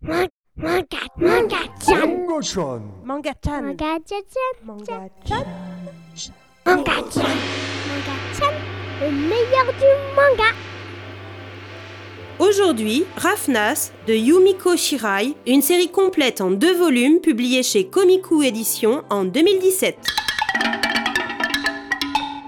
Manga, manga, manga-chan. Manga-chan. Manga-chan. Manga-chan. Manga-chan. Manga-chan. Le meilleur du manga. Aujourd'hui, Rafnas de Yumiko Shirai, une série complète en deux volumes publiée chez Komiku Édition en 2017.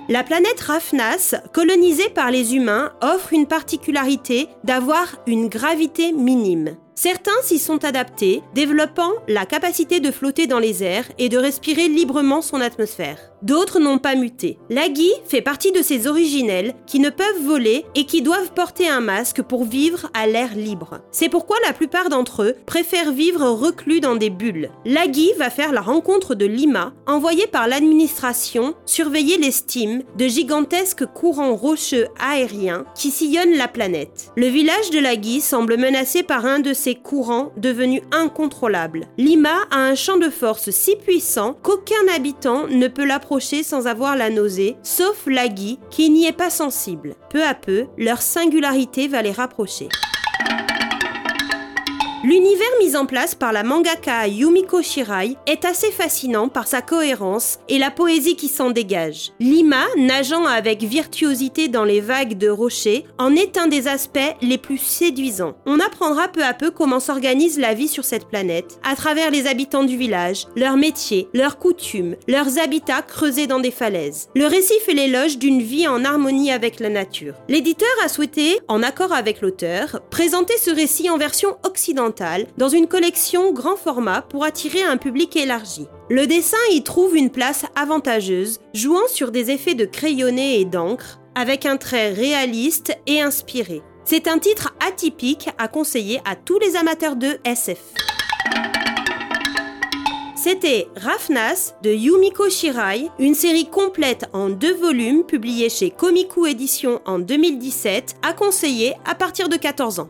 La planète Rafnas, colonisée par les humains, offre une particularité d'avoir une gravité minime. Certains s'y sont adaptés, développant la capacité de flotter dans les airs et de respirer librement son atmosphère. D'autres n'ont pas muté. Lagui fait partie de ces originels qui ne peuvent voler et qui doivent porter un masque pour vivre à l'air libre. C'est pourquoi la plupart d'entre eux préfèrent vivre reclus dans des bulles. Lagui va faire la rencontre de Lima, envoyé par l'administration surveiller les stimes de gigantesques courants rocheux aériens qui sillonnent la planète. Le village de Lagui semble menacé par un de ces courants devenus incontrôlables. Lima a un champ de force si puissant qu'aucun habitant ne peut l'approcher sans avoir la nausée, sauf Lagui qui n'y est pas sensible. Peu à peu, leur singularité va les rapprocher. L'univers mis en place par la mangaka Yumiko Shirai est assez fascinant par sa cohérence et la poésie qui s'en dégage. Lima, nageant avec virtuosité dans les vagues de rochers, en est un des aspects les plus séduisants. On apprendra peu à peu comment s'organise la vie sur cette planète, à travers les habitants du village, leurs métiers, leurs coutumes, leurs habitats creusés dans des falaises. Le récit fait l'éloge d'une vie en harmonie avec la nature. L'éditeur a souhaité, en accord avec l'auteur, présenter ce récit en version occidentale dans une collection grand format pour attirer un public élargi. Le dessin y trouve une place avantageuse, jouant sur des effets de crayonné et d'encre, avec un trait réaliste et inspiré. C'est un titre atypique à conseiller à tous les amateurs de SF. C'était Rafnas de Yumiko Shirai, une série complète en deux volumes publiée chez Komiku Édition en 2017, à conseiller à partir de 14 ans.